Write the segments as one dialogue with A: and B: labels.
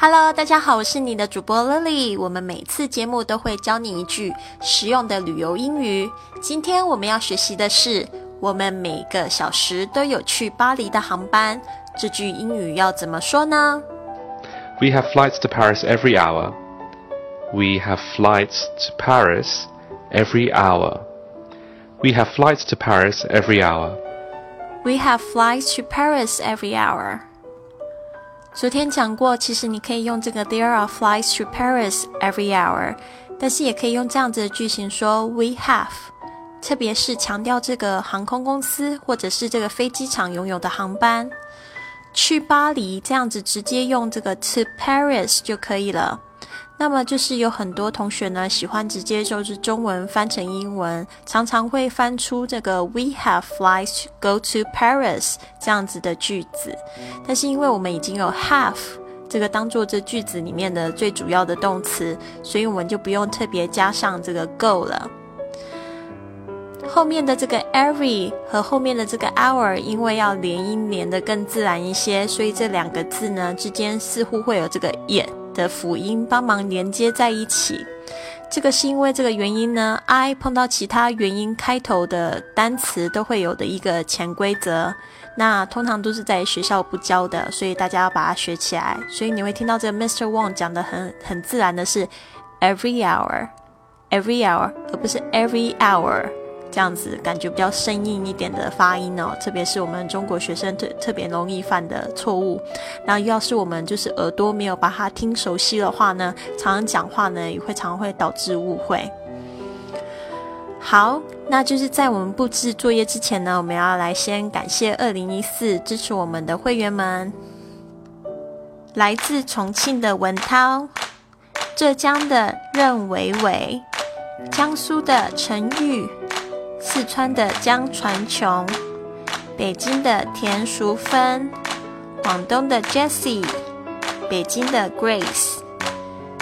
A: Hello，大家好，我是你的主播 Lily。我们每次节目都会教你一句实用的旅游英语。今天我们要学习的是，我们每个小时都有去巴黎的航班。这句英语要怎么说呢？
B: We have flights to Paris every hour. We have flights to Paris every hour. We have flights to Paris every hour.
A: We have flights to Paris every hour. 昨天讲过，其实你可以用这个 There are flights to Paris every hour，但是也可以用这样子的句型说 We have，特别是强调这个航空公司或者是这个飞机场拥有的航班去巴黎，这样子直接用这个 to Paris 就可以了。那么就是有很多同学呢喜欢直接就是中文翻成英文，常常会翻出这个 We have flights go to Paris 这样子的句子。但是因为我们已经有 have 这个当做这句子里面的最主要的动词，所以我们就不用特别加上这个 go 了。后面的这个 every 和后面的这个 hour，因为要连音连的更自然一些，所以这两个字呢之间似乎会有这个 it。的辅音帮忙连接在一起，这个是因为这个原因呢。I 碰到其他元音开头的单词都会有的一个潜规则，那通常都是在学校不教的，所以大家要把它学起来。所以你会听到这个 Mr. Wang 讲的很很自然的是 every hour，every hour，而不是 every hour。这样子感觉比较生硬一点的发音哦，特别是我们中国学生特特别容易犯的错误。那要是我们就是耳朵没有把它听熟悉的话呢，常常讲话呢也会常会导致误会。好，那就是在我们布置作业之前呢，我们要来先感谢二零一四支持我们的会员们，来自重庆的文涛，浙江的任伟伟，江苏的陈玉。四川的江传琼，北京的田淑芬，广东的 Jessie，北京的 Grace，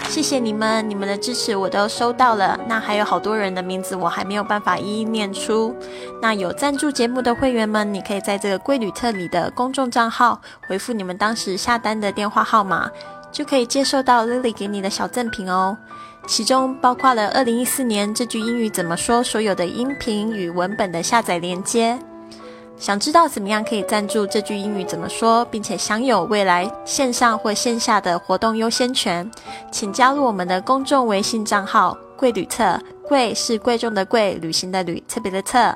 A: 谢谢你们，你们的支持我都收到了。那还有好多人的名字我还没有办法一一念出。那有赞助节目的会员们，你可以在这个贵旅特里的公众账号回复你们当时下单的电话号码，就可以接受到 Lily 给你的小赠品哦。其中包括了二零一四年这句英语怎么说所有的音频与文本的下载链接。想知道怎么样可以赞助这句英语怎么说，并且享有未来线上或线下的活动优先权，请加入我们的公众微信账号“贵旅特”。贵是贵重的贵，旅行的旅，特别的特。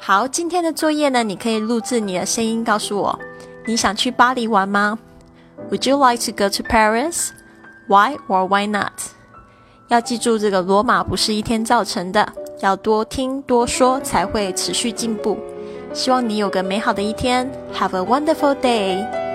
A: 好，今天的作业呢，你可以录制你的声音，告诉我你想去巴黎玩吗？Would you like to go to Paris? Why or why not？要记住，这个罗马不是一天造成的，要多听多说才会持续进步。希望你有个美好的一天，Have a wonderful day。